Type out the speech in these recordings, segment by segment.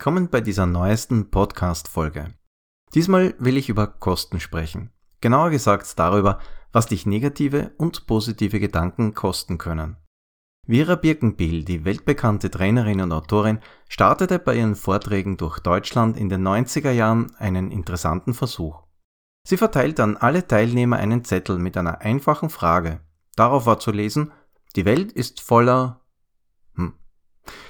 willkommen bei dieser neuesten Podcast-Folge. Diesmal will ich über Kosten sprechen. Genauer gesagt darüber, was dich negative und positive Gedanken kosten können. Vera Birkenbiel, die weltbekannte Trainerin und Autorin, startete bei ihren Vorträgen durch Deutschland in den 90er Jahren einen interessanten Versuch. Sie verteilte an alle Teilnehmer einen Zettel mit einer einfachen Frage. Darauf war zu lesen, die Welt ist voller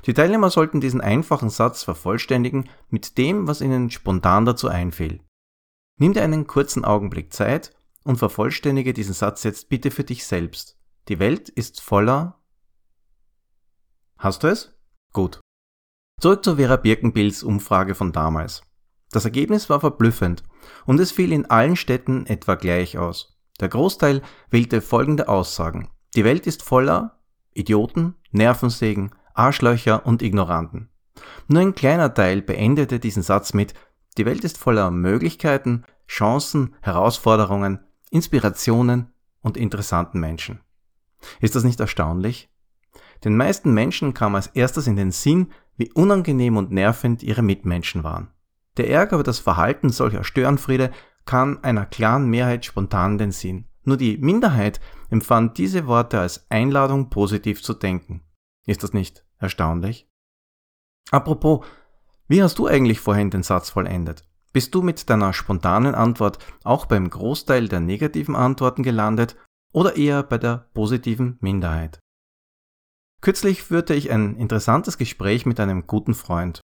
die Teilnehmer sollten diesen einfachen Satz vervollständigen mit dem, was ihnen spontan dazu einfiel. Nimm dir einen kurzen Augenblick Zeit und vervollständige diesen Satz jetzt bitte für dich selbst. Die Welt ist voller. Hast du es? Gut. Zurück zu Vera Birkenbilds Umfrage von damals. Das Ergebnis war verblüffend und es fiel in allen Städten etwa gleich aus. Der Großteil wählte folgende Aussagen. Die Welt ist voller Idioten, Nervensägen, Arschlöcher und Ignoranten. Nur ein kleiner Teil beendete diesen Satz mit Die Welt ist voller Möglichkeiten, Chancen, Herausforderungen, Inspirationen und interessanten Menschen. Ist das nicht erstaunlich? Den meisten Menschen kam als erstes in den Sinn, wie unangenehm und nervend ihre Mitmenschen waren. Der Ärger über das Verhalten solcher Störenfriede kam einer klaren Mehrheit spontan in den Sinn. Nur die Minderheit empfand diese Worte als Einladung, positiv zu denken. Ist das nicht Erstaunlich. Apropos, wie hast du eigentlich vorhin den Satz vollendet? Bist du mit deiner spontanen Antwort auch beim Großteil der negativen Antworten gelandet oder eher bei der positiven Minderheit? Kürzlich führte ich ein interessantes Gespräch mit einem guten Freund.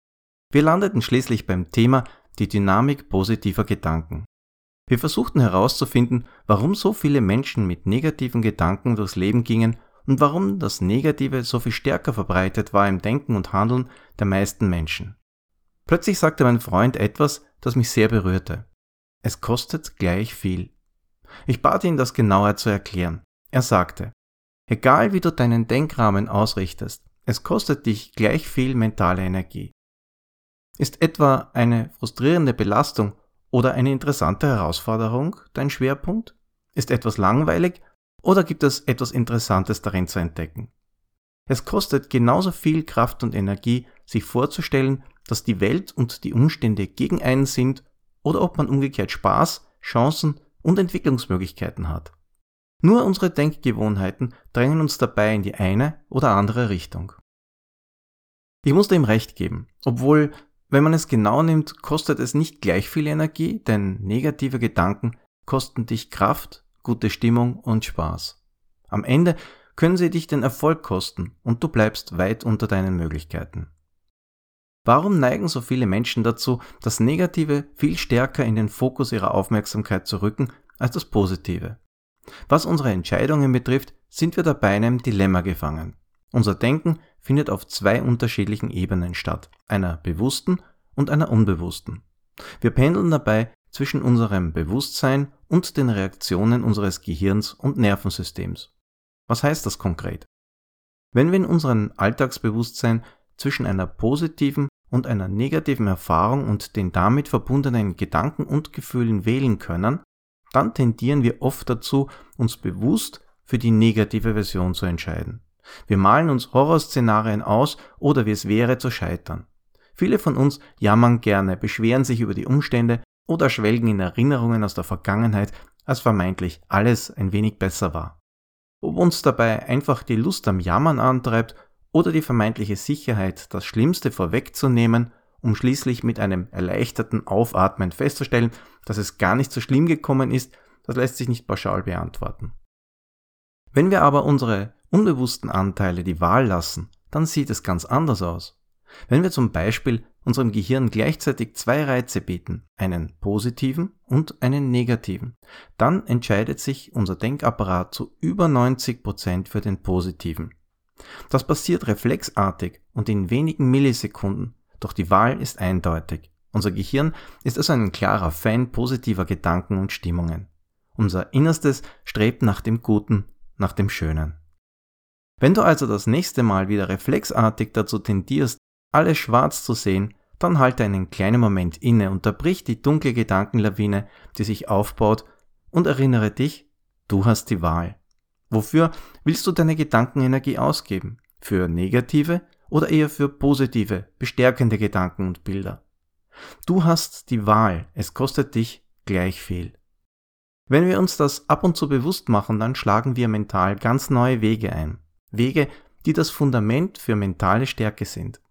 Wir landeten schließlich beim Thema die Dynamik positiver Gedanken. Wir versuchten herauszufinden, warum so viele Menschen mit negativen Gedanken durchs Leben gingen und warum das Negative so viel stärker verbreitet war im Denken und Handeln der meisten Menschen. Plötzlich sagte mein Freund etwas, das mich sehr berührte. Es kostet gleich viel. Ich bat ihn, das genauer zu erklären. Er sagte, egal wie du deinen Denkrahmen ausrichtest, es kostet dich gleich viel mentale Energie. Ist etwa eine frustrierende Belastung oder eine interessante Herausforderung dein Schwerpunkt? Ist etwas langweilig oder gibt es etwas Interessantes darin zu entdecken? Es kostet genauso viel Kraft und Energie, sich vorzustellen, dass die Welt und die Umstände gegen einen sind oder ob man umgekehrt Spaß, Chancen und Entwicklungsmöglichkeiten hat. Nur unsere Denkgewohnheiten drängen uns dabei in die eine oder andere Richtung. Ich musste ihm recht geben, obwohl, wenn man es genau nimmt, kostet es nicht gleich viel Energie, denn negative Gedanken kosten dich Kraft, gute Stimmung und Spaß. Am Ende können sie dich den Erfolg kosten und du bleibst weit unter deinen Möglichkeiten. Warum neigen so viele Menschen dazu, das Negative viel stärker in den Fokus ihrer Aufmerksamkeit zu rücken als das Positive? Was unsere Entscheidungen betrifft, sind wir dabei in einem Dilemma gefangen. Unser Denken findet auf zwei unterschiedlichen Ebenen statt, einer bewussten und einer unbewussten. Wir pendeln dabei zwischen unserem Bewusstsein und den Reaktionen unseres Gehirns und Nervensystems. Was heißt das konkret? Wenn wir in unserem Alltagsbewusstsein zwischen einer positiven und einer negativen Erfahrung und den damit verbundenen Gedanken und Gefühlen wählen können, dann tendieren wir oft dazu, uns bewusst für die negative Version zu entscheiden. Wir malen uns Horrorszenarien aus oder wie es wäre zu scheitern. Viele von uns jammern gerne, beschweren sich über die Umstände oder schwelgen in Erinnerungen aus der Vergangenheit, als vermeintlich alles ein wenig besser war. Ob uns dabei einfach die Lust am Jammern antreibt oder die vermeintliche Sicherheit, das Schlimmste vorwegzunehmen, um schließlich mit einem erleichterten Aufatmen festzustellen, dass es gar nicht so schlimm gekommen ist, das lässt sich nicht pauschal beantworten. Wenn wir aber unsere unbewussten Anteile die Wahl lassen, dann sieht es ganz anders aus. Wenn wir zum Beispiel unserem Gehirn gleichzeitig zwei Reize bieten, einen positiven und einen negativen, dann entscheidet sich unser Denkapparat zu über 90 Prozent für den positiven. Das passiert reflexartig und in wenigen Millisekunden, doch die Wahl ist eindeutig. Unser Gehirn ist also ein klarer Fan positiver Gedanken und Stimmungen. Unser Innerstes strebt nach dem Guten, nach dem Schönen. Wenn du also das nächste Mal wieder reflexartig dazu tendierst, alles schwarz zu sehen, dann halte einen kleinen Moment inne, unterbrich die dunkle Gedankenlawine, die sich aufbaut und erinnere dich, du hast die Wahl. Wofür willst du deine Gedankenenergie ausgeben? Für negative oder eher für positive, bestärkende Gedanken und Bilder. Du hast die Wahl, es kostet dich gleich viel. Wenn wir uns das ab und zu bewusst machen, dann schlagen wir mental ganz neue Wege ein. Wege, die das Fundament für mentale Stärke sind.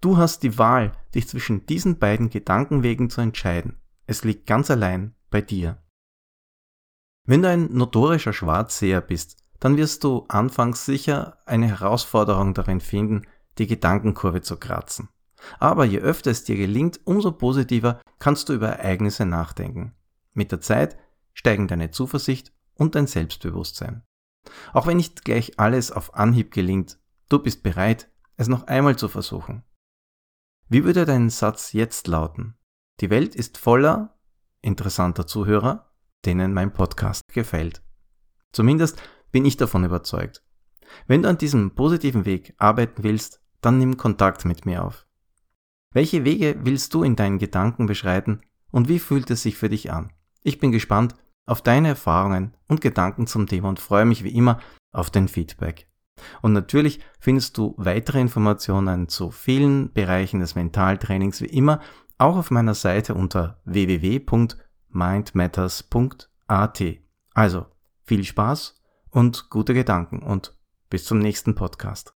Du hast die Wahl, dich zwischen diesen beiden Gedankenwegen zu entscheiden. Es liegt ganz allein bei dir. Wenn du ein notorischer Schwarzseher bist, dann wirst du anfangs sicher eine Herausforderung darin finden, die Gedankenkurve zu kratzen. Aber je öfter es dir gelingt, umso positiver kannst du über Ereignisse nachdenken. Mit der Zeit steigen deine Zuversicht und dein Selbstbewusstsein. Auch wenn nicht gleich alles auf Anhieb gelingt, du bist bereit, es noch einmal zu versuchen. Wie würde dein Satz jetzt lauten? Die Welt ist voller interessanter Zuhörer, denen mein Podcast gefällt. Zumindest bin ich davon überzeugt. Wenn du an diesem positiven Weg arbeiten willst, dann nimm Kontakt mit mir auf. Welche Wege willst du in deinen Gedanken beschreiten und wie fühlt es sich für dich an? Ich bin gespannt auf deine Erfahrungen und Gedanken zum Thema und freue mich wie immer auf dein Feedback. Und natürlich findest du weitere Informationen zu vielen Bereichen des Mentaltrainings wie immer auch auf meiner Seite unter www.mindmatters.at. Also viel Spaß und gute Gedanken und bis zum nächsten Podcast.